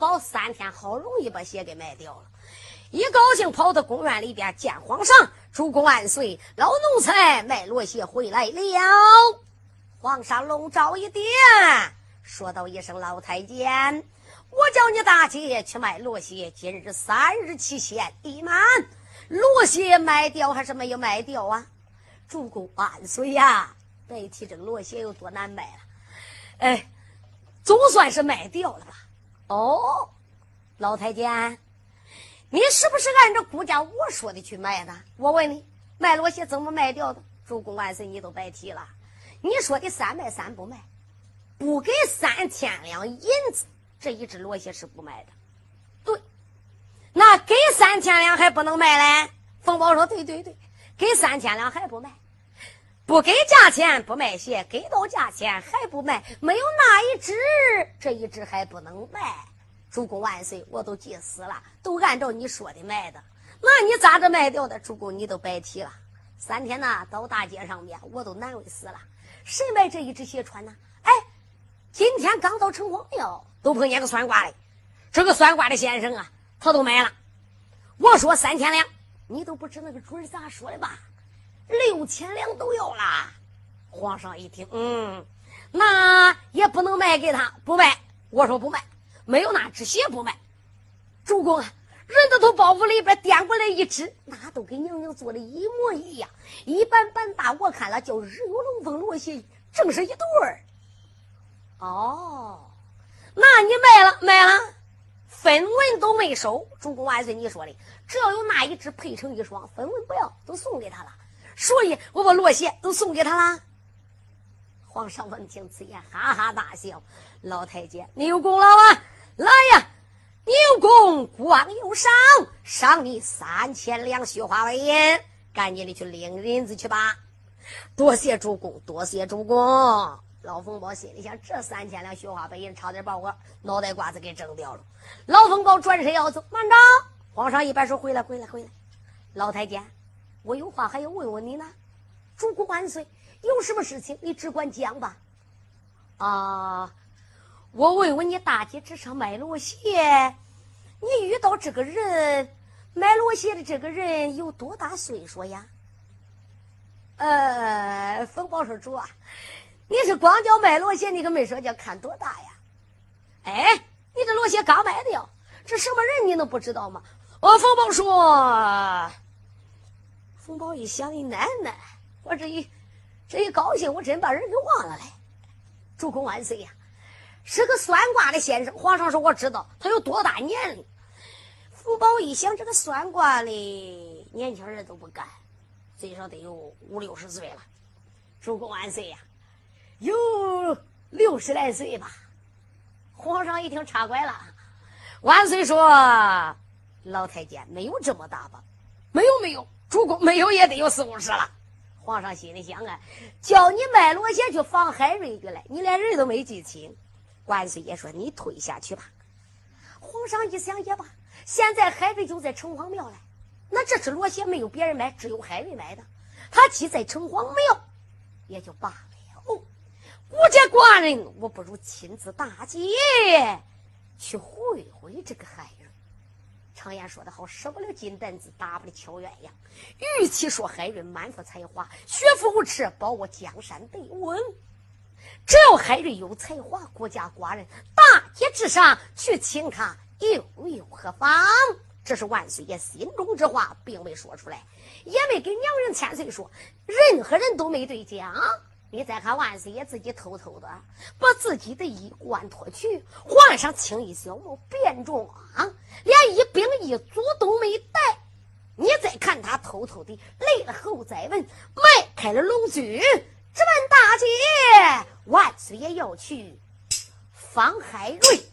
冯宝三天好容易把鞋给卖掉了，一高兴跑到公园里边见皇上，主公万岁，老奴才卖罗鞋回来了。皇上龙爪一点，说道一声：“老太监，我叫你大姐去卖罗鞋，今日三日期限已满，罗鞋卖掉还是没有卖掉啊？”主公万岁呀！别提这个罗鞋有多难卖了，哎，总算是卖掉了吧？哦，老太监，你是不是按照估价我说的去卖的？我问你，卖罗鞋怎么卖掉的？主公万岁，你都别提了。你说的三卖三不卖，不给三千两银子，这一只罗鞋是不卖的。对，那给三千两还不能卖嘞？冯宝说：“对对对，给三千两还不卖，不给价钱不卖鞋，给到价钱还不卖，没有那一只，这一只还不能卖。”主公万岁，我都急死了，都按照你说的卖的，那你咋着卖掉的？主公你都白提了，三天呐，到大街上面我都难为死了。谁卖这一只鞋穿呢？哎，今天刚到城隍庙，都碰见个算卦的。这个算卦的先生啊，他都买了。我说三千两，你都不知那个主儿咋说的吧？六千两都要啦。皇上一听，嗯，那也不能卖给他，不卖。我说不卖，没有那只鞋不卖。主公啊。人都从包袱里边掂过来一只，那都跟娘娘做的一模一样，一般般大。我看了叫日月龙凤罗鞋，正是一对儿。哦，那你卖了卖了，分文都没收。主公万岁，你说的，只要有那一只配成一双，分文不要，都送给他了。所以我把罗鞋都送给他了。皇上闻听此言，哈哈大笑：“老太监，你有功劳啊！来呀！”你有功光有赏，赏你三千两雪花白银，赶紧的去领银子去吧。多谢主公，多谢主公。老冯宝心里想：这三千两雪花白银，差点把我脑袋瓜子给整掉了。老冯宝转身要走，慢着！皇上一摆手：“回来，回来，回来！老太监，我有话还要问问你呢。主公万岁，有什么事情你只管讲吧。啊。我问问你，大街之上卖罗鞋，你遇到这个人买罗鞋的这个人有多大岁数呀？呃，冯宝说主啊，你是光叫卖罗鞋，你可没说叫看多大呀？哎，你这罗鞋刚卖的呀，这什么人你能不知道吗？哦，冯宝说，冯宝一想，你奶奶，我这一这一高兴，我真把人给忘了嘞。主公万岁呀！是个算卦的先生，皇上说我知道他有多大年龄。福宝一想，这个算卦的年轻人都不干，最少得有五六十岁了。主公万岁呀，有六十来岁吧。皇上一听插拐了，万岁说：“老太监没有这么大吧？没有没有，主公没有也得有四五十了。”皇上心里想啊，叫你卖罗鞋去防海瑞去了，你连人都没记清。万岁爷说：“你退下去吧。”皇上一想也罢，现在海瑞就在城隍庙嘞，那这只罗鞋没有别人买，只有海瑞买的。他既在城隍庙，也就罢了。孤家寡人，我不如亲自大街去会会这个海瑞。常言说得好，使不了金蛋子，打不了敲鸳鸯。与其说海瑞满腹才华，学富五尺，保我江山得稳。只要海瑞有才华，孤家寡人，大街之上去请他，又有何妨？这是万岁爷心中之话，并未说出来，也没给娘人千岁说，任何人都没对讲。你再看万岁爷自己偷偷的把自己的衣冠脱去，换上青衣小帽，便装，连一兵一卒都没带。你再看他偷偷的累了后再问，迈开了龙驹，直奔大街。万岁爷要去访海瑞。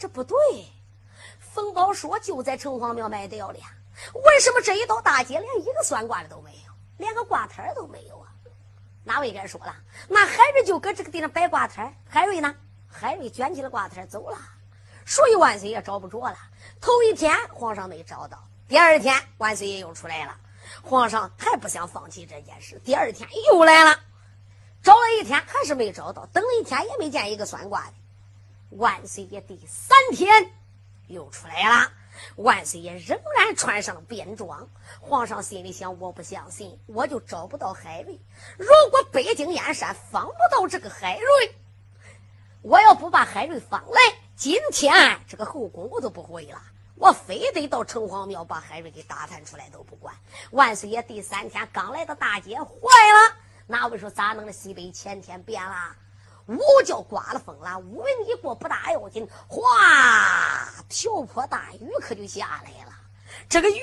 这不对，冯宝说就在城隍庙卖掉了呀？为什么这一道大街连一个算卦的都没有，连个挂摊都没有啊？哪位该说了？那海瑞就搁这个地方摆挂摊海瑞呢？海瑞卷起了挂摊走了。所以万岁爷找不着了。头一天皇上没找到，第二天万岁爷又出来了。皇上还不想放弃这件事，第二天又来了。找了一天还是没找到，等了一天也没见一个算卦的。万岁爷第三天又出来了，万岁爷仍然穿上了便装。皇上心里想：我不相信，我就找不到海瑞。如果北京燕山放不到这个海瑞，我要不把海瑞放来，今天这个后宫我都不回了。我非得到城隍庙把海瑞给打探出来都不管。万岁爷第三天刚来到大街，坏了！哪位说咋弄的？西北前天变了，雾叫刮了风了，乌云一过不大要紧，哗，瓢泼大雨可就下来了。这个雨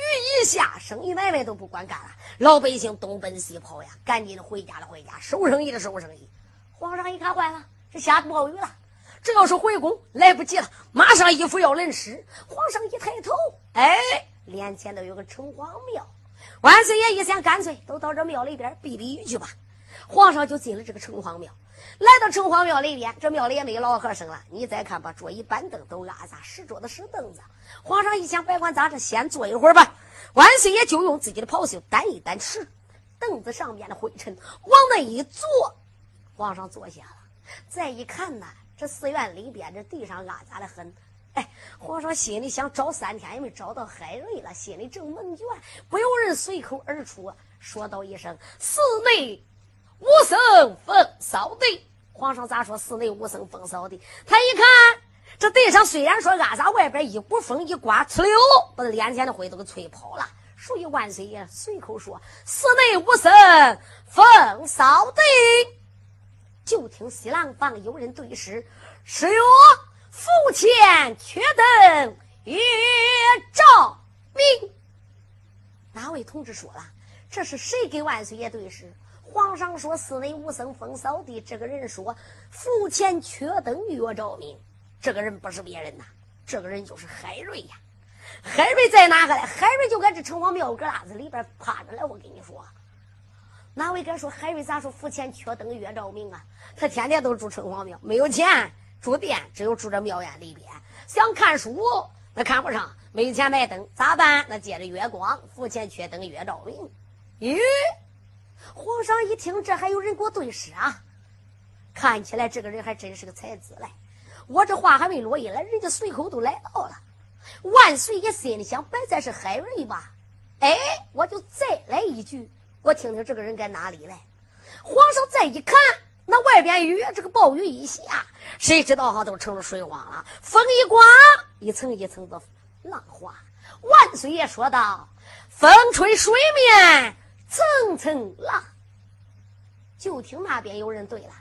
一下，生意买卖都不管干了，老百姓东奔西跑呀，赶紧的回家了回家，收生意的收生意。皇上一看坏了，这下暴雨了。这要是回宫来不及了，马上衣服要淋湿。皇上一抬头，哎，脸前头有个城隍庙。万岁爷一想，干脆都到这庙里边避避雨去吧。皇上就进了这个城隍庙，来到城隍庙里边，这庙里也没老和尚了。你再看，吧桌椅板凳都拉撒，石桌子石凳子。皇上一想，别管咋着，先坐一会儿吧。万岁爷就用自己的袍袖掸一掸池，凳子上面的灰尘往那一坐，皇上坐下了。再一看呢。这寺院里边，这地上暗杂的很。哎，皇上心里想，找三天也没找到海瑞了，心里正闷倦。不由人随口而出，说道一声：“寺内无声风扫地。”皇上咋说？寺内无声风扫地。他一看，这地上虽然说暗杂，外边一股风一刮，呲溜，把脸前的灰都给吹跑了。属于万岁爷随口说：“寺内无声风扫地。”就听西廊房有人对诗：“是哟，府前缺灯月照明。”哪位同志说了？这是谁给万岁爷对诗？皇上说：“寺内无僧风扫地。”这个人说：“府前缺灯月照明。”这个人不是别人呐，这个人就是海瑞呀。海瑞在哪个嘞？海瑞就搁这城隍庙搁拉子里边趴着嘞。我跟你说。哪位敢说？海瑞咋说？府前缺灯月照明啊？他天天都住城隍庙，没有钱住店，只有住这庙院里边。想看书那看不上，没钱买灯咋办？那借着月光，府前缺灯月照明。咦，皇上一听这还有人给我对诗啊？看起来这个人还真是个才子嘞！我这话还没落音呢，人家随口都来到了。万岁爷心里想，摆在是海瑞吧？哎，我就再来一句。我听听这个人在哪里来？皇上再一看，那外边雨，这个暴雨一下，谁知道哈都成了水汪了。风一刮，一层一层的浪花。万岁爷说道：“风吹水面层层浪。”就听那边有人对了：“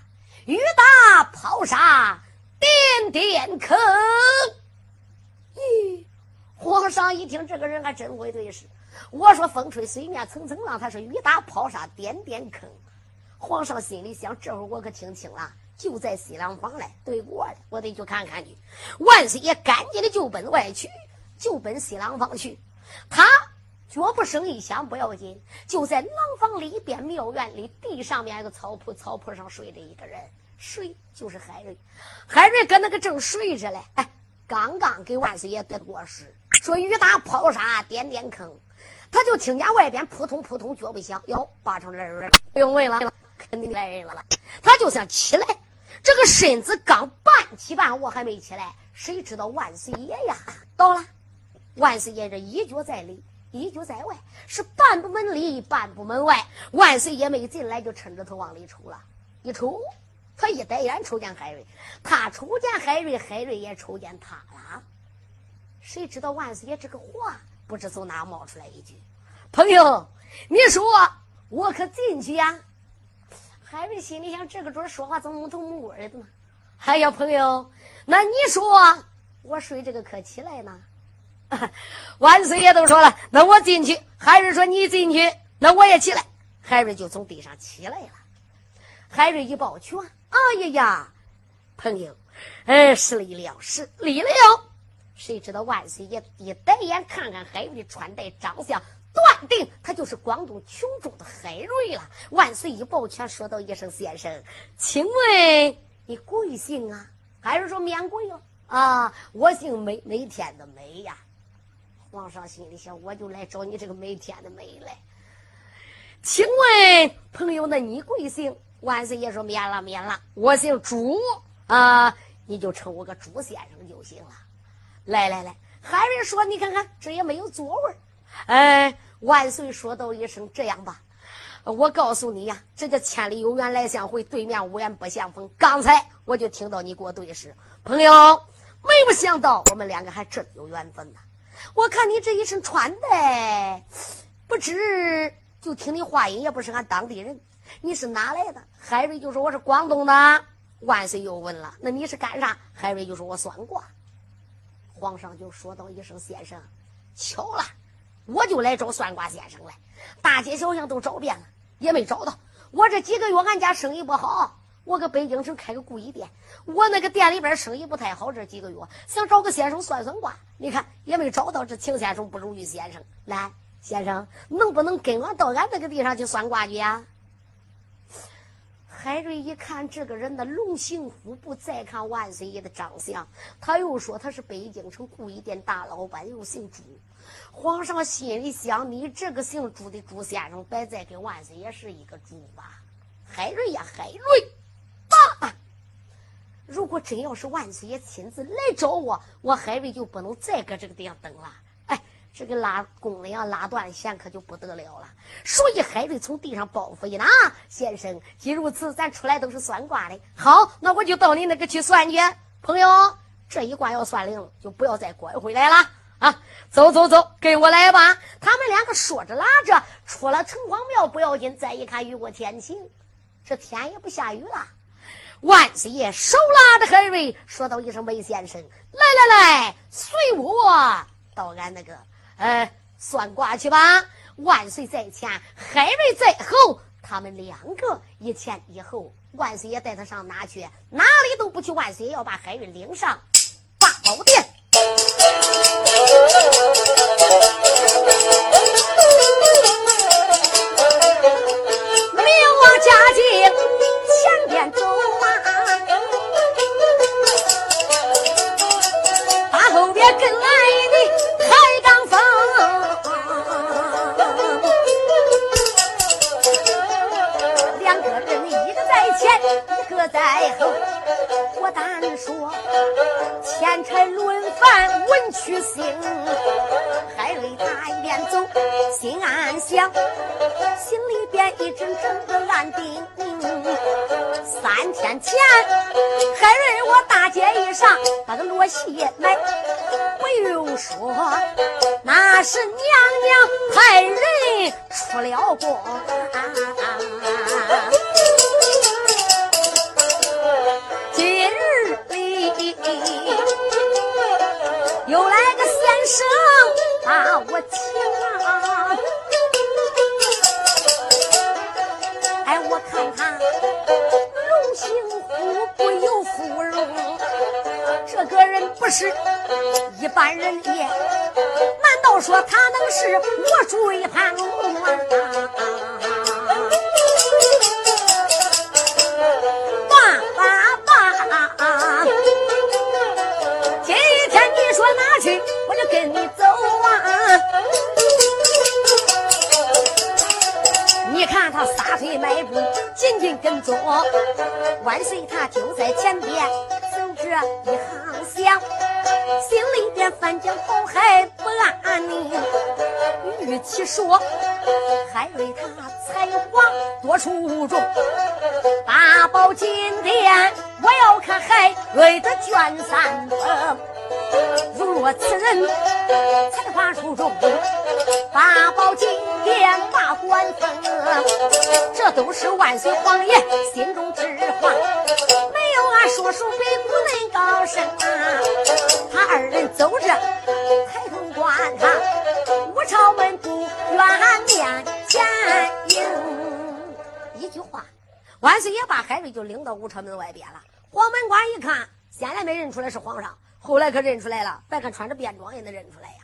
雨打抛沙点点坑。”咦，皇上一听，这个人还真会对诗。我说风吹水面层层浪，他说雨打抛沙点点坑。皇上心里想：这会儿我可听清了，就在西凉房嘞，对过的，我得去看看去。万岁爷赶紧的就奔外去，就奔西凉房去。他脚步声一响不要紧，就在廊房里边庙院里地上面一个草铺，草铺上睡着一个人，睡就是海瑞。海瑞搁那个正睡着嘞，哎，刚刚给万岁爷得过时，说雨打抛沙点点坑。他就听见外边扑通扑通脚步响，哟，八成来人了，不用问了，肯定来人了。他就想起来，这个身子刚半起半卧，还没起来，谁知道万岁爷呀到了？万岁爷这一脚在里，一脚在外，是半步门里，半步门外。万岁爷没进来，就抻着头往里瞅了，一瞅，他一呆眼瞅见海瑞，他瞅见海瑞，海瑞也瞅见他了。谁知道万岁爷这个话？不知从哪冒出来一句：“朋友，你说我可进去呀？”海瑞心里想：“这个准说话怎么头木棍的呢？”哎呀，朋友，那你说我睡这个可起来呢？万岁爷都说了，那我进去。海瑞说：“你进去，那我也起来。”海瑞就从地上起来了。海瑞一抱拳：“哎呀呀，朋友，哎，失礼了，失礼了。”谁知道万岁爷一抬眼看看海瑞的穿戴长相，断定他就是广东琼州的海瑞了。万岁一抱拳，说道一声：“先生，请问你贵姓啊？”海瑞说：“免贵了啊，我姓梅，梅天的梅呀。”皇上心里想：“我就来找你这个没天的媒来。请问朋友，那你贵姓？”万岁爷说：“免了，免了，我姓朱啊，你就称我个朱先生就行了。”来来来，还人说：“你看看，这也没有座位。”哎，万岁说道一声：“这样吧，我告诉你呀，这叫千里有缘来相会，对面无缘不相逢。刚才我就听到你给我对视，朋友，没有想到我们两个还真有缘分呐。我看你这一身穿戴，不知就听你话音，也不是俺当地人。你是哪来的？”海瑞就说：“我是广东的。”万岁又问了：“那你是干啥？”海瑞就说：“我算卦。”皇上就说道一声：“先生，巧了，我就来找算卦先生来。大街小巷都找遍了，也没找到。我这几个月俺家生意不好，我搁北京城开个故衣店，我那个店里边生意不太好。这几个月想找个先生算算卦，你看也没找到。这秦先生不如于先生来，先生能不能跟我到俺那个地方去算卦去呀？”海瑞一看这个人的龙行虎步，再看万岁爷的长相，他又说他是北京城故衣店大老板，又姓朱。皇上心里想：你这个姓朱的朱先生，别再跟万岁爷是一个朱吧？海瑞呀，海瑞，爸！如果真要是万岁爷亲自来找我，我海瑞就不能再搁这个地方等了。哎这个拉弓呀，拉断弦可就不得了了。所以海瑞从地上抱负一拿，先生，既如此，咱出来都是算卦的。好，那我就到你那个去算去。朋友，这一卦要算灵，就不要再拐回来了啊！走走走，跟我来吧。他们两个说着拉着，出了城隍庙不要紧，再一看雨过天晴，这天也不下雨了。万岁爷手拉着海瑞，说道一声：“魏先生，来来来，随我到俺那个。”呃，算卦去吧！万岁在前，海瑞在后，他们两个一前一后。万岁爷带他上哪去？哪里都不去。万岁爷要把海瑞领上八宝殿。心里边一阵阵的暗定。三天前，海瑞我大街一上把个罗鞋买，不用说，那是娘娘派人出了宫。这个人不是一般人也。难道说他能是我追怕？今天你说哪去？我就跟你走啊！你看他撒腿迈步，紧紧跟踪，万岁他就在前边一行香，心里边翻江倒海不安宁。与其说海瑞他才华多出众，八宝金殿，我要看海瑞的卷三分。如若此人才华出众，八宝金殿把官封，这都是万岁皇爷心中之话，说书比古人高深啊！他二人走着，抬头观他，五朝门不远面前迎。一句话，万岁爷把海瑞就领到五朝门外边了。黄门官一看，先来没认出来是皇上。后来可认出来了，别看穿着便装也能认出来呀！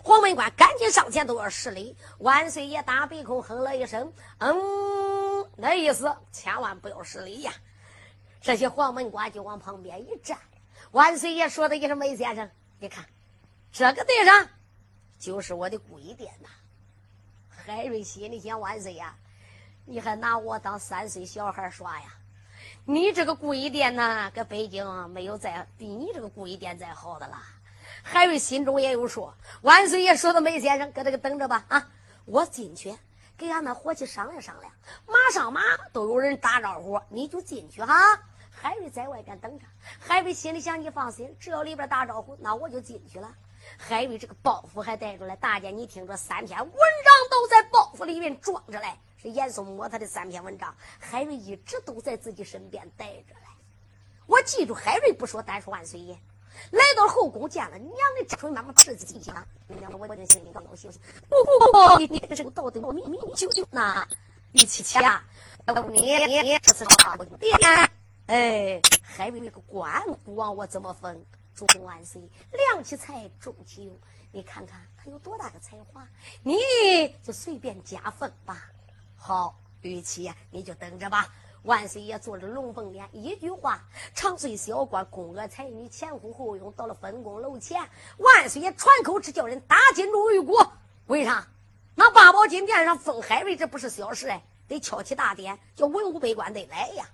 黄门官赶紧上前都要施礼，万岁爷打鼻孔哼了一声：“嗯，那意思千万不要失礼呀！”这些黄门官就往旁边一站。万岁爷说的一声：“梅先生，你看这个地上就是我的贵殿呐。”海瑞心里想：万岁呀，你还拿我当三岁小孩耍呀？你这个贵店呐，搁北京没有再比你这个贵店再好的了。海瑞心中也有数，万岁爷说的梅先生，搁这个等着吧啊！我进去给俺那伙计商量商量，马上马都有人打招呼，你就进去哈。海瑞在外边等着，海瑞心里想：你放心，只要里边打招呼，那我就进去了。海瑞这个包袱还带着来，大家你听着，三篇文章都在包袱里面装着来。是严嵩摸他的三篇文章，海瑞一直都在自己身边带着嘞。我记住，海瑞不说，单说万岁爷。来到后宫见了娘的张春，妈妈自己进了。娘我我这心里刚高兴。不不不，你你这是道德我明明就就那玉琪琪啊！你你你这次啥不爹？哎，海瑞那个官不往我怎么分？主公万岁，量其才，重其用。你看看他有多大的才华，你就随便加分吧。好，玉琪，你就等着吧。万岁爷坐着龙凤辇，一句话，长岁小官，宫娥才女，前呼后拥，到了分宫楼前。万岁爷传口旨，叫人打金钟玉鼓。为啥？那八宝金殿上封海瑞，这不是小事哎，得敲起大典，叫文武百官得来呀。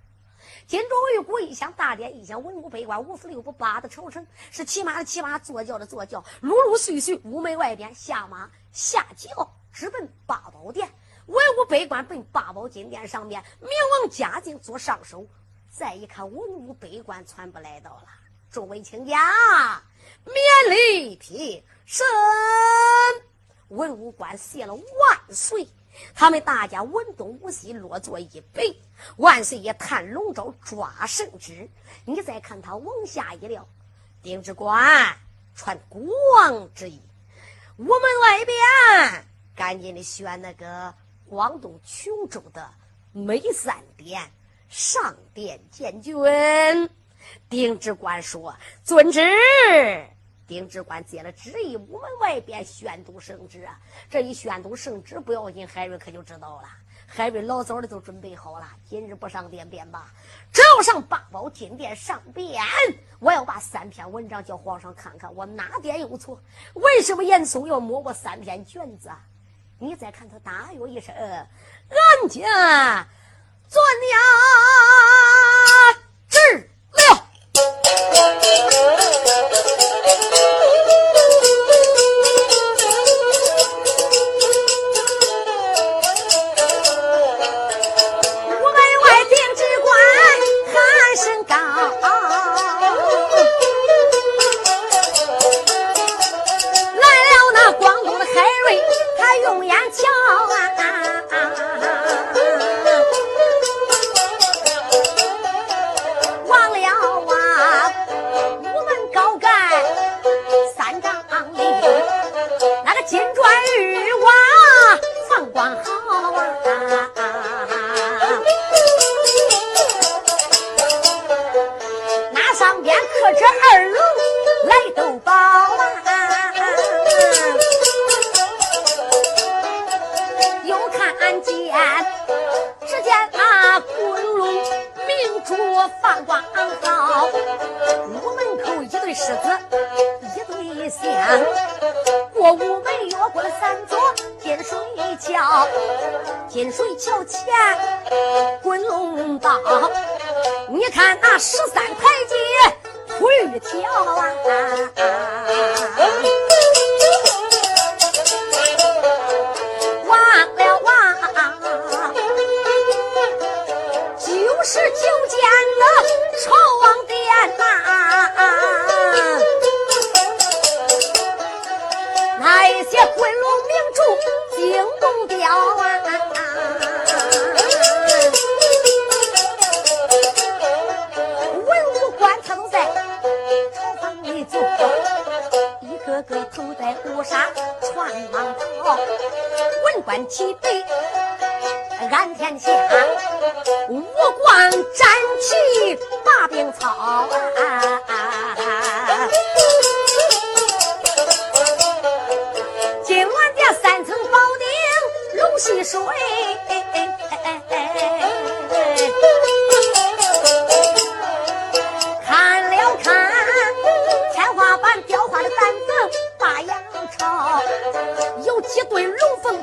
金钟玉鼓一响，大典一响，文武百官五十六步八的朝臣，是骑马的骑马，坐轿的坐轿，陆陆续续屋门外边下马下轿，直奔八宝殿。文武百官奔八宝金殿上面，明王嘉靖做上首。再一看，文武百官全部来到了，众位卿家，免礼平身。文武官谢了万岁，他们大家文东武西落座一杯。万岁爷探龙舟抓圣旨，你再看他往下一撂，丁知官传国王之意，屋门外边赶紧的选那个。广东琼州的梅三殿上殿见君，丁知官说：“遵旨。”丁知官接了旨意，屋门外边宣读圣旨啊！这一宣读圣旨不要紧，海瑞可就知道了。海瑞老早的都准备好了，今日不上殿便罢，只要上八宝金殿上殿，我要把三篇文章叫皇上看看，我哪点有错？为什么严嵩要摸我三篇卷子？你再看他大哟一声，俺家做娘十三块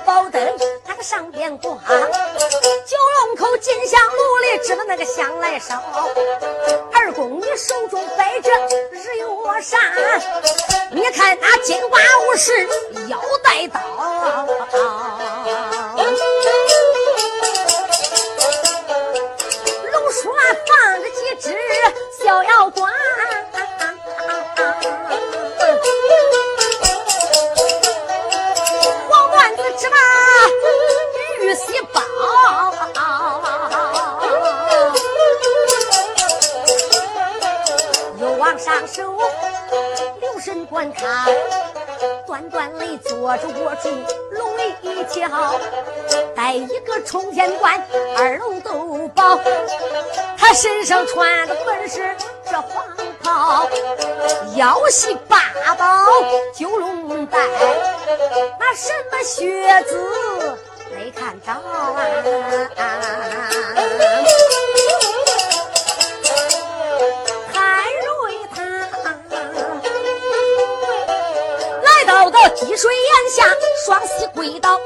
宝灯那个上边挂九龙口金香炉里只把那个香来烧。二公你手中摆着日月山你看那金瓜武士腰带刀龙叔啊放着几只小妖怪留神观看，端端的坐着握住龙一条，带一个冲天冠，二龙斗宝，他身上穿的本是这黄袍，腰系八宝九龙带，那什么靴子没看着啊？水眼下，双膝跪倒，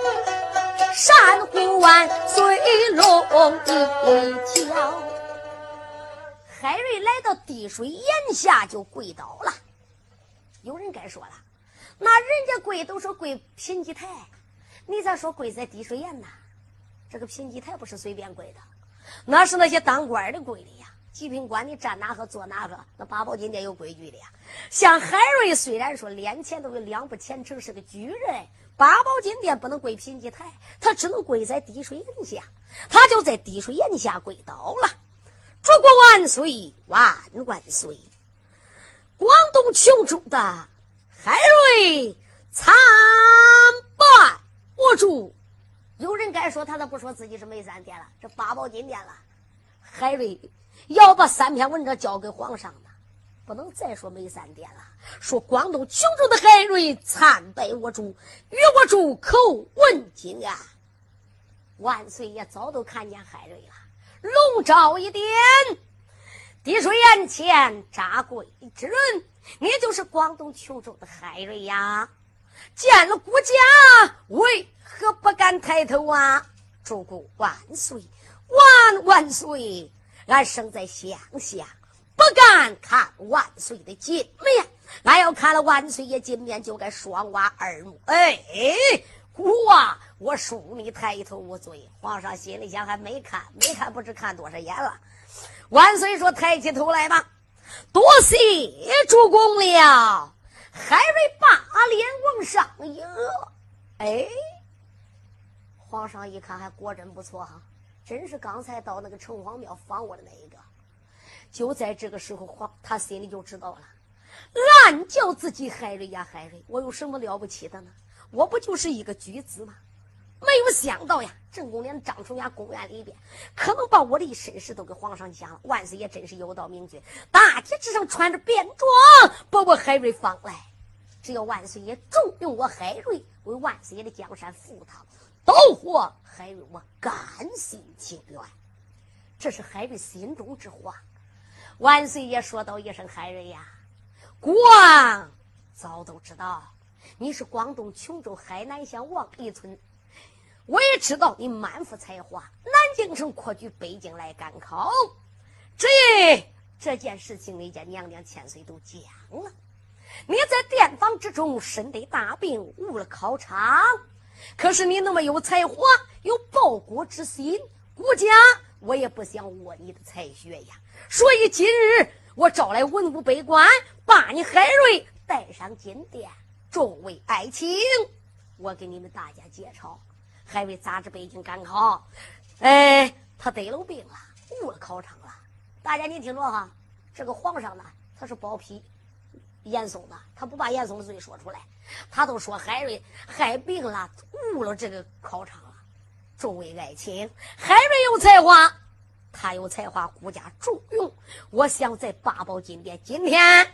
山呼万岁龙一条。海瑞来到滴水眼下就跪倒了。有人该说了，那人家跪都是跪品级台，你咋说跪在滴水眼呢？这个品级台不是随便跪的，那是那些当官的跪的。极品官，你站哪个坐哪个，那八宝金殿有规矩的呀。像海瑞虽然说脸前都有两不虔诚，是个举人，八宝金殿不能跪品级台，他只能跪在滴水岩下，他就在滴水岩下跪倒了。祖国万岁万万岁！广东琼州的海瑞参拜我主，有人该说他都不说自己是梅三殿了，这八宝金殿了，海瑞。要把三篇文章交给皇上呢，不能再说没三点了。说广东琼州的海瑞参拜我主，与我主口问金安。万岁爷早都看见海瑞了，龙照一点，滴水眼前扎跪之人，你就是广东琼州的海瑞呀。见了国家，为何不敢抬头啊？主公万岁，万万岁！俺生在乡下，不敢看万岁的金面。俺要看了万岁爷金面，就该双挖二目。哎，姑啊，我恕你抬头无罪。皇上心里想，还没看，没看，不知看多少眼了。万岁说：“抬起头来吧，多谢主公了。”海瑞把脸往上迎。哎，皇上一看，还果真不错哈。真是刚才到那个城隍庙访我的那一个，就在这个时候，皇他心里就知道了，暗叫自己海瑞呀海瑞，我有什么了不起的呢？我不就是一个举子吗？没有想到呀，正宫连张崇雅公园里边，可能把我的身世都给皇上讲了。万岁爷真是有道明君，大街之上穿着便装，把我海瑞放来。只要万岁爷重用我海瑞，为万岁爷的江山赴汤蹈火。海瑞，我甘心情愿，这是海瑞心中之话。万岁爷说道一声：“海瑞呀，国王早都知道你是广东琼州海南乡王一村，我也知道你满腹才华，南京城扩举北京来赶考。这这件事情，你家娘娘千岁都讲了。你在殿房之中身得大病，误了考场。”可是你那么有才华，有报国之心，国家我也不想握你的才学呀。所以今日我招来文武百官，把你海瑞带上金殿，众位爱卿，我给你们大家介绍，海瑞咋着北京赶考？哎，他得了病了，误了考场了。大家你听着哈，这个皇上呢，他是包庇严嵩的，他不把严嵩的罪说出来。他都说海瑞害病了，误了这个考场了。众位爱卿，海瑞有才华，他有才华，国家重用。我想在八宝金殿今天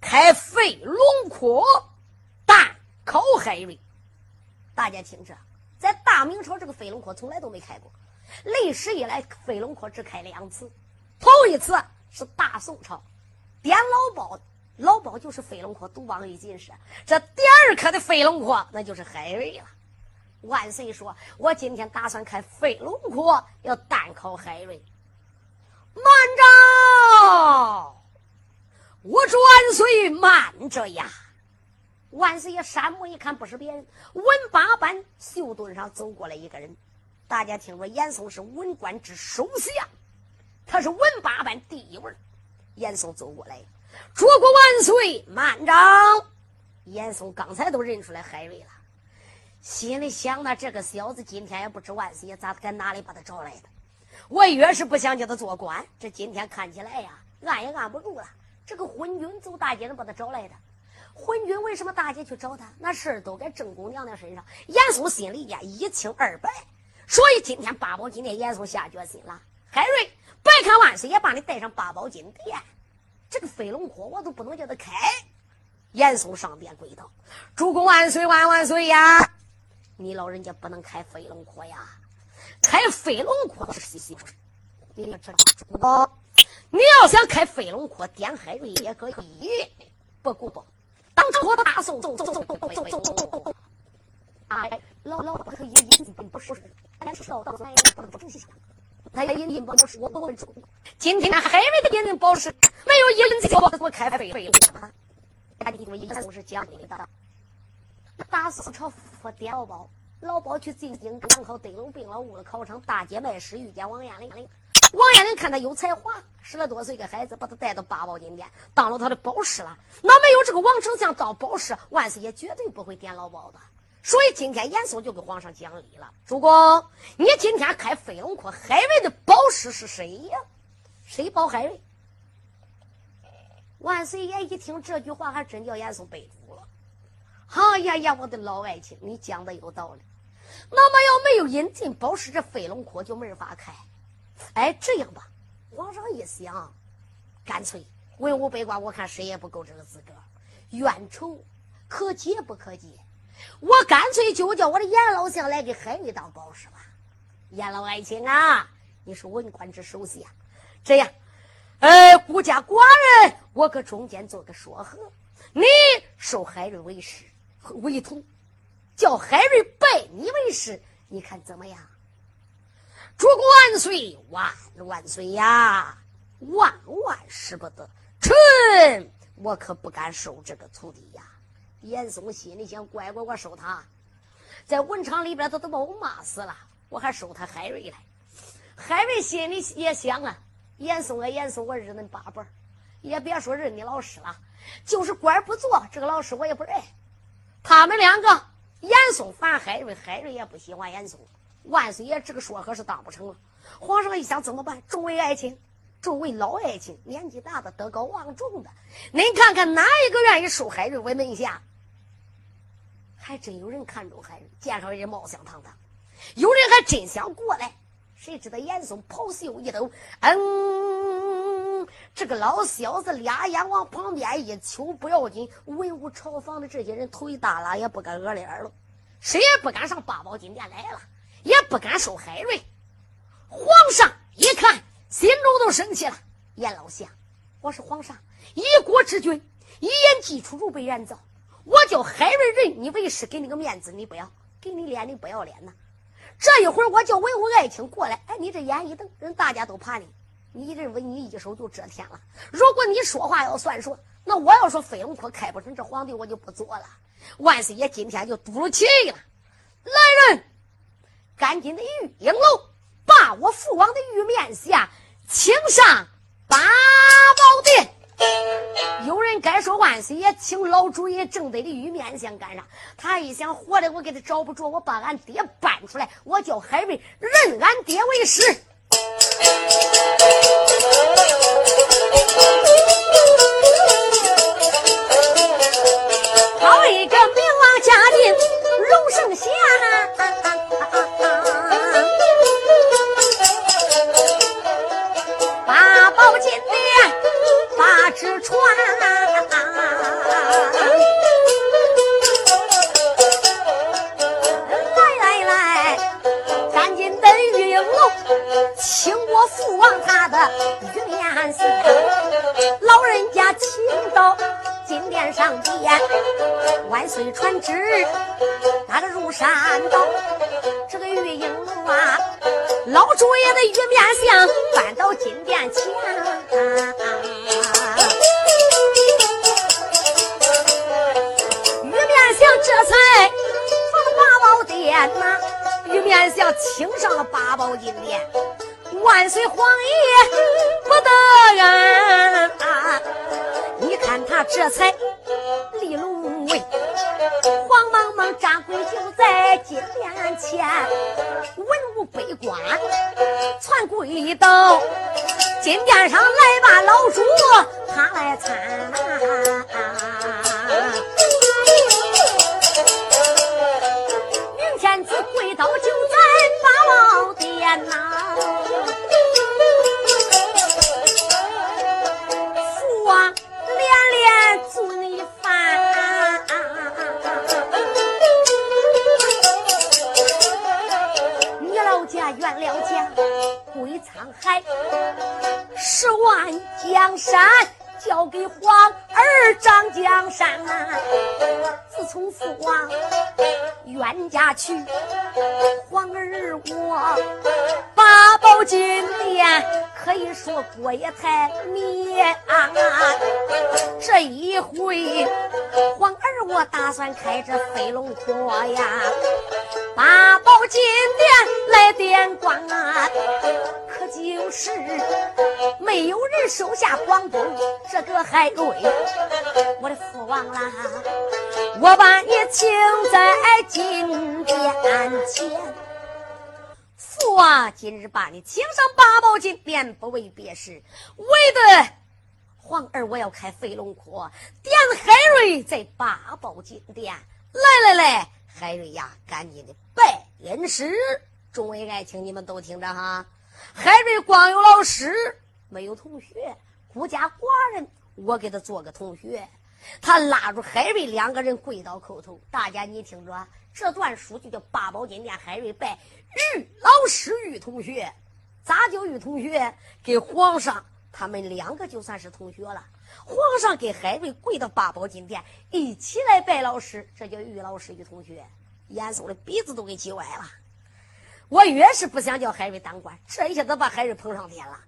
开飞龙窟，大考海瑞。大家听着，在大明朝这个飞龙窟从来都没开过，历史以来飞龙窟只开两次，头一次是大宋朝，点老包。老包就是飞龙坡独王一进士，这第二颗的飞龙坡那就是海瑞了。万岁说：“我今天打算开飞龙坡，要单考海瑞。慢着！我说万岁，慢着呀！万岁爷山木一看，不是别人，文八班绣墩上走过来一个人。大家听说严嵩是文官之首相，他是文八班第一位。严嵩走过来，主国万岁，慢着！严嵩刚才都认出来海瑞了，心里想：那这个小子今天也不知万岁爷咋在哪里把他找来的。我越是不想叫他做官，这今天看起来呀，按也按不住了。这个昏君走大街上把他找来的。昏君为什么大街去找他？那事儿都在正宫娘娘身上。严嵩心里呀一清二白，所以今天八宝金殿，严嵩下决心了。海瑞，别看万岁爷把你带上八宝金殿，这个飞龙坡我都不能叫他开。严嵩上殿跪道：“主公万岁万万岁呀！你老人家不能开飞龙坡呀，开飞龙坡是西不是？你这主公，你要想开飞龙坡，点海瑞也可以，不过不。”当初大宋宋宋宋宋宋宋，哎，老老不可以不是，俺是少道来不不正西他引进不是我不问出。今天海瑞的引进宝石没有引进宝石，我开飞飞了。俺弟弟严嵩是讲理的。大宋朝复点老包，老包去进京赶考，登龙病了，误了考场，大街卖诗遇见王彦霖。王彦霖看他有才华，十来多岁个孩子，把他带到八宝金殿，当了他的宝师了。那没有这个王丞相当宝师，万岁爷绝对不会点老包的。所以今天严嵩就给皇上讲理了：主公，你今天开飞龙窟，海瑞的宝师是谁呀？谁保海瑞？万岁爷一听这句话，还真叫严嵩背住了。哎呀呀，我的老爱卿，你讲的有道理。那么要没有引进宝石，这飞龙窟就没法开。哎，这样吧，皇上一想，干脆文武百官，我看谁也不够这个资格，冤仇可解不可解？我干脆就叫我的严老相来给海瑞当保师吧。严老爱卿啊，你是文官之首席啊，这样，呃，孤家寡人，我搁中间做个说和，你收海瑞为师为徒，叫海瑞拜你为师，你看怎么样？主公万岁，万万岁呀！万万使不得，臣我可不敢收这个徒弟。严嵩心里想：乖乖，我收他，在文场里边他都把我骂死了，我还收他海瑞来。海瑞心里也想啊：严嵩啊，严嵩，我认恁八辈也别说认你老师了，就是官不做，这个老师我也不认。他们两个，严嵩烦海瑞，海瑞也不喜欢严嵩。万岁爷这个说和是当不成了。皇上一想怎么办？众位爱卿，众位老爱卿，年纪大的、德高望重的，您看看哪一个愿意收海瑞为门下？还真有人看中海瑞，见上人貌相堂堂，有人还真想过来。谁知道严嵩袍袖一抖，嗯，这个老小子俩眼往旁边一瞅，不要紧，文武朝房的这些人头一大拉，也不敢额脸了，谁也不敢上八宝金殿来了。也不敢收海瑞，皇上一看，心中都生气了。严老相，我是皇上一国之君，一言既出，如被燃造。我叫海瑞认你为师，给你个面子，你不要，给你脸，你不要脸呐。这一会儿我叫文武爱卿过来，哎，你这眼一瞪，人大家都怕你，你认为你一手就遮天了？如果你说话要算数，那我要说飞龙坡开不成，这皇帝我就不做了。万岁爷今天就赌了气了，来人！赶紧的，玉影楼把我父王的玉面下请上八宝殿。有人该说万岁爷请老主爷正得的玉面相干啥？他一想活的我给他找不着，我把俺爹搬出来，我叫海瑞认俺爹为师。请上了八宝金殿。万岁皇爷不得安，你看他这才立龙位，黄茫茫张贵就在金殿前，文武百官传跪到金殿上来吧，老主他来参。明天子跪倒就在八宝殿呐。冤了家归沧海，十万江山交给皇儿掌江山。自从父王冤家去，皇儿我八宝金殿可以说国也才灭。这一回，皇儿我打算开这飞龙坡呀。八宝金殿来点光啊，可就是没有人收下广东这个海瑞，我的父王啦，我把你请在金殿前。父啊，今日把你请上八宝金殿，不为别事，为的皇儿我要开飞龙窟，点海瑞在八宝金殿。来来来。海瑞呀，赶紧的拜恩师！众位爱卿，你们都听着哈。海瑞光有老师，没有同学，孤家寡人，我给他做个同学。他拉住海瑞，两个人跪倒叩头。大家你听着，这段书就叫《八宝金殿》。海瑞拜玉老师，玉同学，咋叫玉同学？给皇上，他们两个就算是同学了。皇上给海瑞跪到八宝金殿，一起来拜老师，这叫玉老师玉同学。严嵩的鼻子都给挤歪了。我越是不想叫海瑞当官，这一下子把海瑞捧上天了。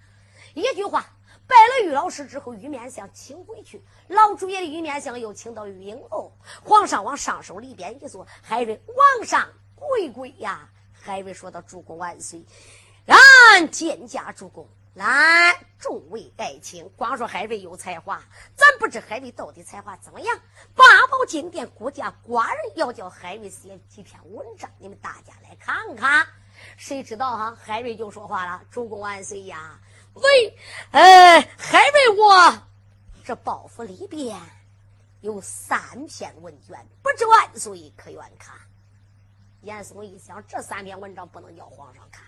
一句话，拜了玉老师之后，玉面相请回去。老主爷的玉面相又请到玉英楼。皇上往上手里边一坐，海瑞往上跪跪呀。海瑞说道：“主公万岁，俺见驾主公。”来，众位爱卿，光说海瑞有才华，咱不知海瑞到底才华怎么样。八宝金殿孤家寡人要叫海瑞写几篇文章，你们大家来看看。谁知道哈？海瑞就说话了：“主公万岁呀！喂，呃，海瑞我这包袱里边有三篇文卷，不知万岁可愿看？”严嵩一想，这三篇文章不能叫皇上看。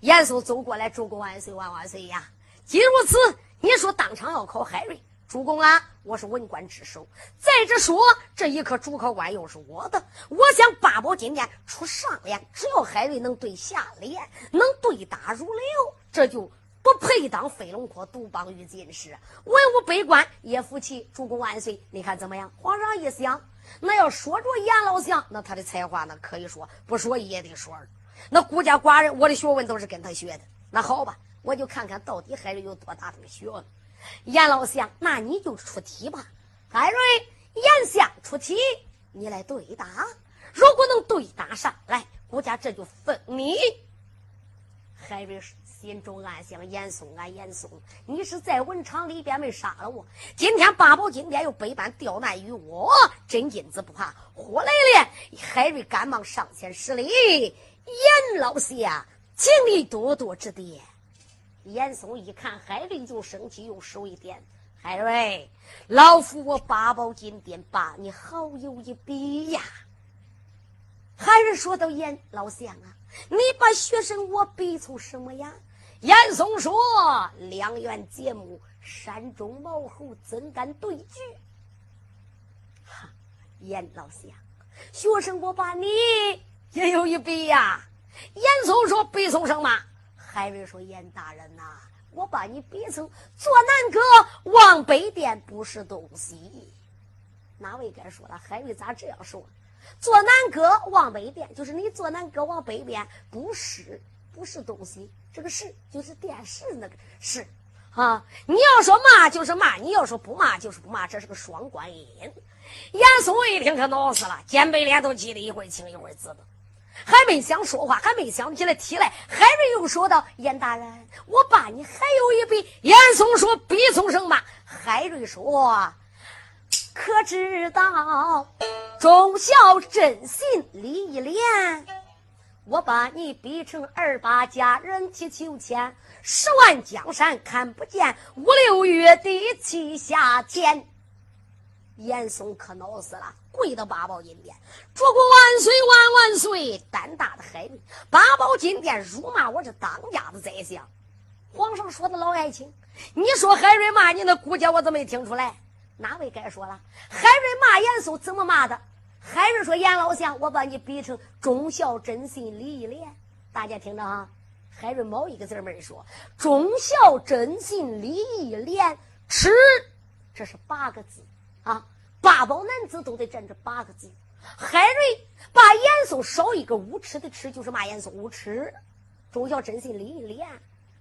严嵩走过来，主公万岁万万岁呀！既如此，你说当场要考海瑞，主公啊，我是文官之首。再者说，这一颗主考官又是我的，我想八宝金殿出上联，只要海瑞能对下联，能对答如流，这就不配当飞龙坡独邦于进士。文武百官也服气，主公万岁！你看怎么样？皇上一想，那要说着严老相，那他的才华那可以说，不说也得说。那孤家寡人，我的学问都是跟他学的。那好吧，我就看看到底海瑞有多大的学问。严老相，那你就出题吧。海瑞，严相出题，你来对答。如果能对答上来，孤家这就分你。海瑞心中暗想：严嵩啊，严嵩，你是在文场里边没杀了我，今天八宝金殿又百般刁难于我，真金子不怕火来了。海瑞赶忙上前施礼。严老相，请你多多指点。严嵩一看海瑞就生气，用手一点：“海瑞，老夫我八宝金殿把你好友一比呀。”海瑞说到：“严老相啊，你把学生我比出什么呀？”严嵩说：“两员结目，山中毛猴怎敢对局？”哈，严老相，学生我把你。也有一笔呀，严嵩说：“比送什么？”海瑞说：“严大人呐，我把你比成坐南阁望北殿不是东西。”哪位该说了？海瑞咋这样说？坐南阁往北边，就是你坐南阁往北边，不是不是东西，这个是就是电视那个是啊。你要说骂就是骂，你要说不骂就是不骂，这是个双关音。严嵩一听可恼死了，肩背脸都急得一会儿青一会儿紫的，还没想说话，还没想起来提来，海瑞又说道：“严大人，我爸你还有一笔。”严嵩说：“逼从生骂。”海瑞说。可知道忠孝真信礼义廉？我把你逼成二八家人去求签，十万江山看不见，五六月的七下天。严嵩可恼死了，跪到八宝金殿，主公万岁万万岁！胆大的海瑞，八宝金殿辱骂我这当家的宰相。皇上说的老爱卿，你说海瑞骂你那姑姐，我怎么没听出来？哪位该说了？海瑞骂严嵩怎么骂的？海瑞说：“严老相，我把你比成忠孝真信礼义廉。”大家听着啊，海瑞某一个字没说。忠孝真信礼义廉，耻，这是八个字啊！八宝男子都得占这八个字。海瑞把严嵩少一个无耻的耻，就是骂严嵩无耻。忠孝真信礼义廉。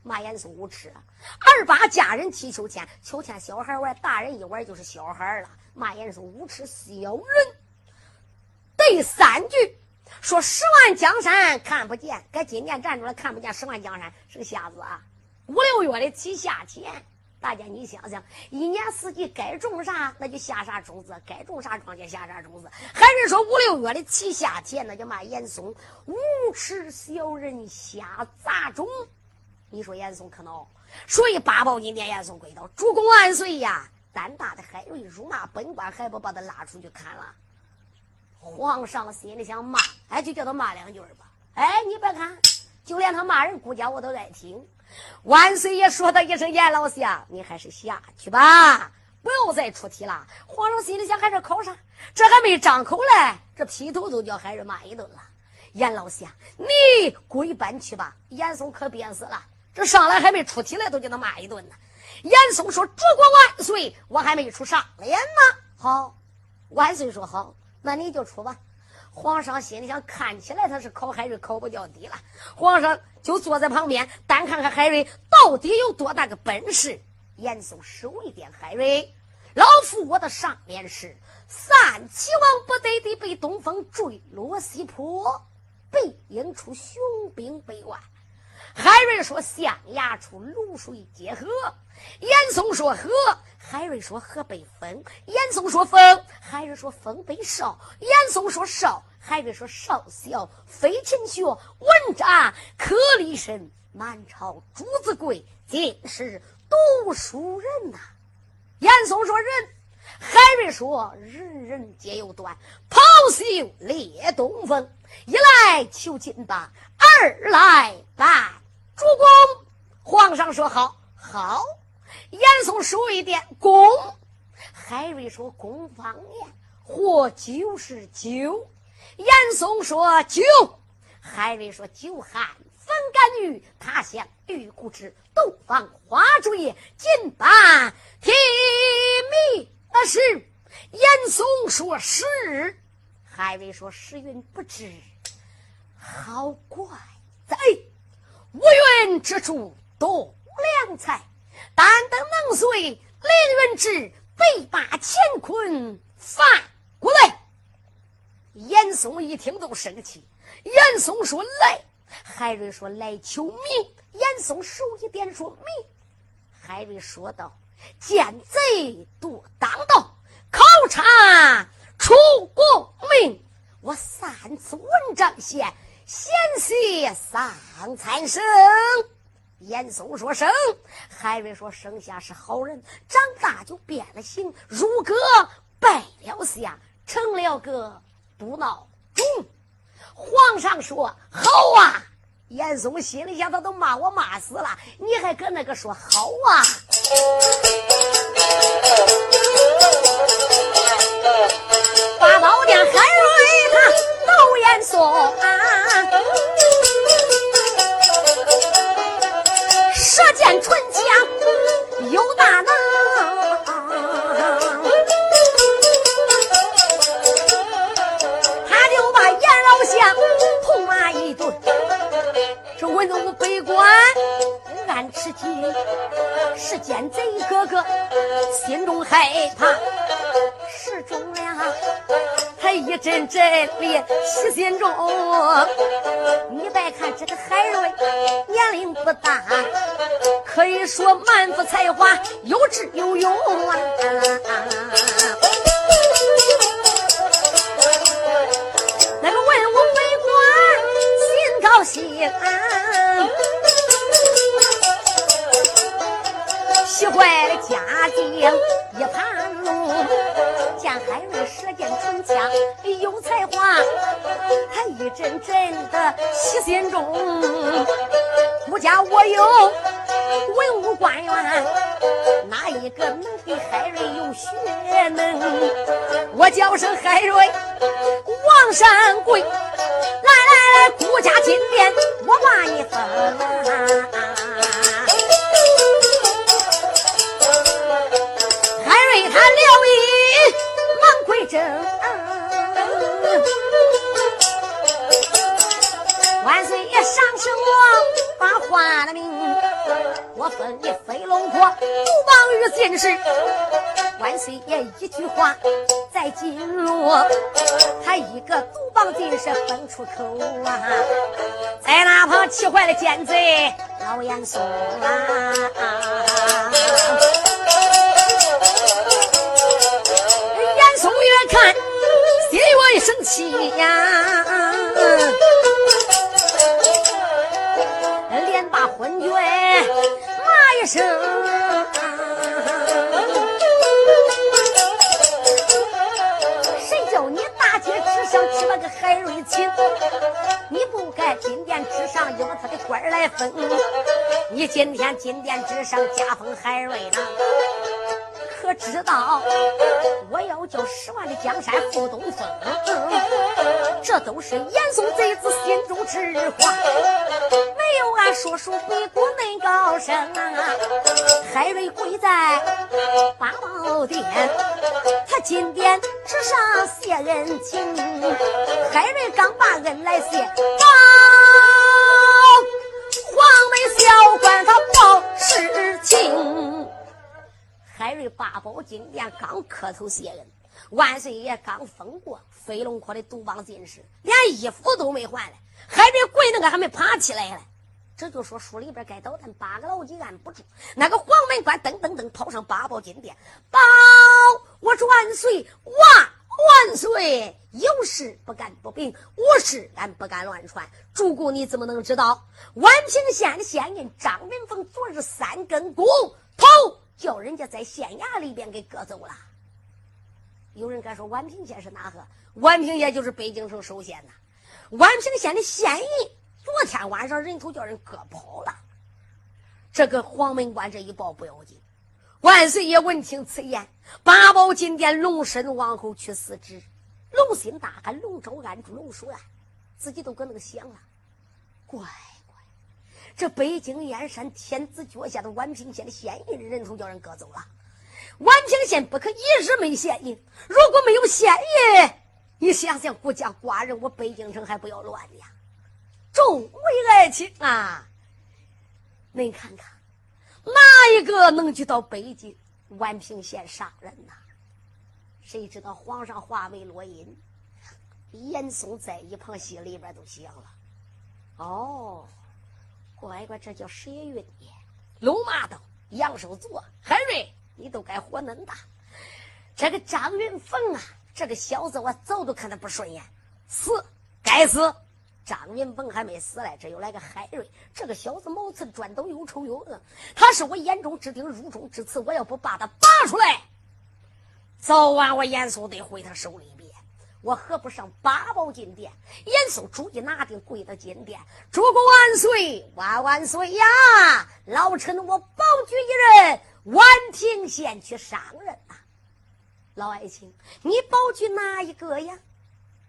骂严嵩无耻，二八家人踢秋千，秋千小孩玩，大人一玩就是小孩了。骂严嵩无耻小人。第三句说十万江山看不见，搁今年站出来看不见十万江山是个瞎子啊！五六月的起夏天，大家你想想，一年四季该种啥那就下啥种子，该种啥庄稼下啥种子。还是说五六月的起夏天，那就骂严嵩无耻小人，瞎杂种。你说严嵩可恼，所以八宝金殿严嵩跪倒，主公万岁呀！胆大的海瑞辱骂本官，还不把他拉出去砍了？皇上心里想骂，哎，就叫他骂两句吧。哎，你别看，就连他骂人顾家我都爱听。万岁爷说他一声严老相，你还是下去吧，不要再出题了。皇上心里想，还是考啥？这还没张口嘞，这劈头都叫海瑞骂一顿了。严老相，你归班去吧。严嵩可憋死了。这上来还没出题来，都叫他骂一顿呢。严嵩说：“主公万岁，我还没出上联呢。”好，万岁说好，那你就出吧。皇上心里想，看起来他是考海瑞考不掉底了。皇上就坐在旁边，单看看海瑞到底有多大个本事。严嵩手一点，海瑞，老夫我的上联是：三齐王不得的被东风坠落西坡，背影出雄兵百万。海瑞说：“象牙处卤水结河。”严嵩说：“河。”海瑞说：“河北风。”严嵩说：“风。”海瑞说：“风北少。”严嵩说：“少。”海瑞说：“少小，非勤学，文章可立身。满朝朱子贵，尽是读书人呐。”严嵩说：“人。”海瑞说：“人人皆有短，袍袖列东风。一来求亲吧，二来拜。”主公，皇上说好，好。严嵩手一点，公。海瑞说公方言，或酒是酒。严嵩说酒。海瑞说酒寒风干玉，他乡玉骨之洞房花烛夜，金榜题名是。严嵩说是。海瑞说时运不知，好怪哉。无缘之处多良才，但等能随凌云志，北把乾坤翻过来。严嵩一听都生气。严嵩说：“来。”海瑞说：“来求名。”严嵩手一点说：“名。”海瑞说道：“见贼多当道，考察出功名。我三次文章县。”险些丧参生，严嵩说生，海瑞说生下是好人，长大就变了形，入阁拜了相，成了个不闹钟。皇上说好啊，严嵩心里想，他都骂我骂死了，你还搁那个说好啊？八宝殿海瑞他都严嵩。啊见春江有大能他就把严老相痛骂一顿这文武百官暗吃惊是奸贼哥哥心中害怕是忠良他一阵阵的失心中你别看这个海瑞年龄不大可以说满腹才华，有智有勇啊。那个文武百官心高兴，喜坏了家境一盘龙。见海瑞射箭唇枪，他一阵阵的喜心中。顾家我有文武官员，哪一个能比海瑞有学能？我叫声海瑞。王山贵，来来来，顾家金殿，我把你封。海瑞他了一忙归正，万岁爷赏赐我把花了名，我封你飞龙坡独榜于进士。万岁爷一句话。在金锣，他一个独棒进士分出口啊，在那旁气坏了奸贼老严嵩啊！严嵩越看心越生气呀，骂一声。想吃那个海瑞琴，你不该金殿之上用他的官来封，你今天金殿之上加封海瑞呢？可知道我要叫十万的江山赴东风？这都是严嵩贼子心中之话，没有俺叔叔鬼谷恁高深啊！海瑞跪在八宝殿，他金殿之上谢恩情。海瑞刚把恩来谢，报黄门小官他报事情。海瑞八宝金殿刚磕头谢恩，万岁爷刚封过飞龙坡的独榜进士，连衣服都没换嘞。海瑞跪那个还没爬起来嘞，这就说书里边该捣蛋八个老几按不住。那个黄门官噔噔噔跑上八宝金殿，报我万岁万万岁，有事不敢不禀，无事俺不敢乱传。主公你怎么能知道？宛平县的县令张云峰昨日三根骨头。叫人家在县衙里边给割走了。有人敢说宛平县是哪个？宛平县就是北京城首县呐。宛平县的县尹昨天晚上人头叫人割跑了。这个黄门关这一报不要紧，万岁爷闻听此言，八宝金殿龙身往后去四指，龙心大喊：“龙舟按住龙树啊！”自己都搁那个想了，怪。这北京燕山天子脚下的宛平县的县尹的人头叫人割走了。宛平县不可一日没县尹，如果没有县尹，你想想国家寡人，我北京城还不要乱呀？众位爱卿啊，您看看，哪一个能去到北京宛平县杀人呐？谁知道皇上话未落音，严嵩在一旁心里边都想了，哦。乖乖，这叫十一月底，龙马刀，杨寿做，海瑞，你都该活恁大。这个张云凤啊，这个小子我早都看他不顺眼，死，该死。张云鹏还没死嘞，这又来个海瑞，这个小子毛刺转斗又丑又恶，他是我眼中之钉，如中之刺，我要不把他拔出来，早晚我严嵩得回他手里边。我何不上八宝金殿？严嵩主意拿定，跪到金殿，主公万岁，万万岁呀！老臣我保举一人，宛平县去上任呐。老爱卿，你保举哪一个呀？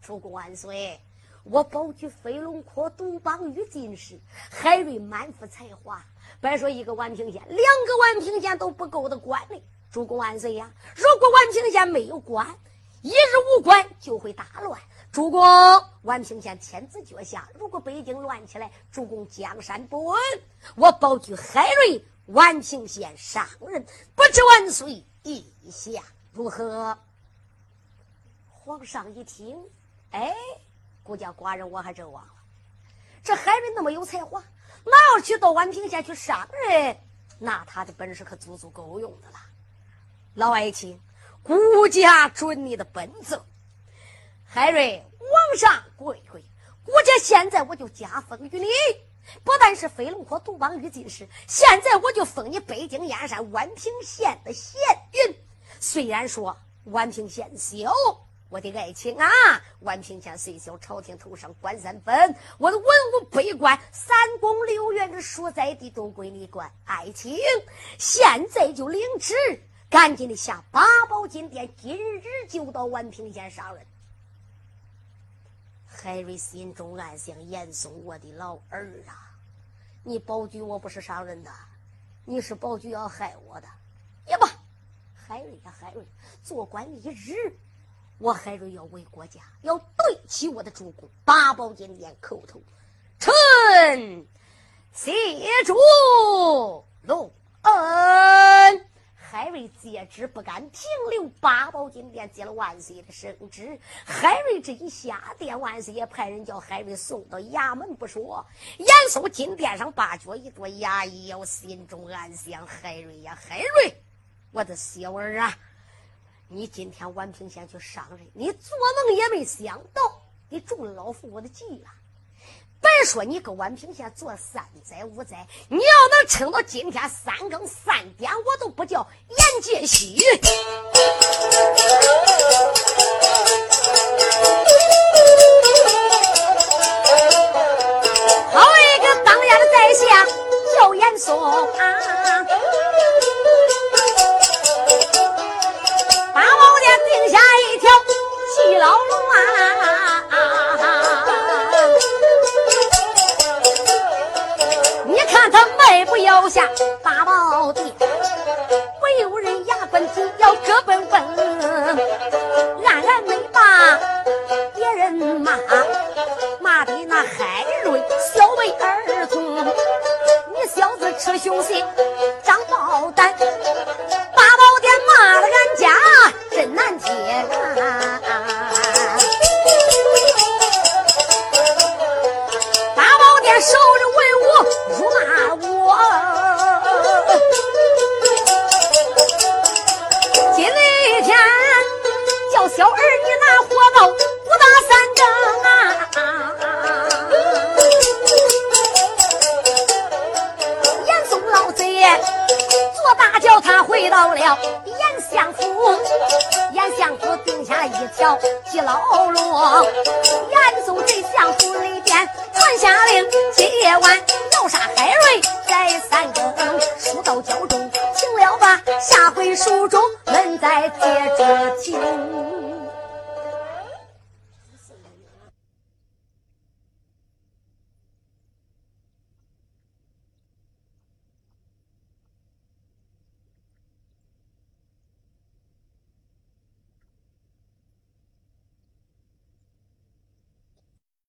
主公万岁，我保举飞龙坡独榜于进士，海瑞满腹才华，别说一个宛平县，两个宛平县都不够的官呢。主公万岁呀！如果宛平县没有官，一日无官就会大乱，主公，宛平县天子脚下，如果北京乱起来，主公江山不稳。我保举海瑞宛平县上人，不知万岁意下如何？皇上一听，哎，孤家寡人我还真忘了，这海瑞那么有才华，哪要去到宛平县去上任，那他的本事可足足够用的了。老爱卿，孤家准你的本奏。海瑞，往上跪跪，孤家现在我就加封于你。不但是飞龙坡独邦御进士，现在我就封你北京燕山宛平县的县尹。虽然说宛平县小，我的爱卿啊，宛平县虽小，朝廷头上官三分，我的文武百官、三宫六院的所在地都归你管。爱卿，现在就领旨，赶紧的下八宝金殿，今日就到宛平县上任。海瑞心中暗想：“严嵩，我的老儿啊，你保举我不是上任的，你是保举要害我的。也罢，海瑞呀，海瑞，做官一日，我海瑞要为国家，要对起我的主公。八宝金殿叩头，臣谢主隆恩。”海瑞接旨不敢停留，八宝金殿接了万岁的圣旨。海瑞这一下殿，万岁也派人叫海瑞送到衙门不说。严嵩金殿上八脚一跺牙一咬，心中暗想：海瑞呀，海瑞，我的小儿啊，你今天宛平县去上任，你做梦也没想到，你中了老夫我的计了。别说你搁宛平县做三灾五灾，你要能撑到今天三更三点，我都不叫严介喜。好一个当家的在下叫严嵩啊！坐下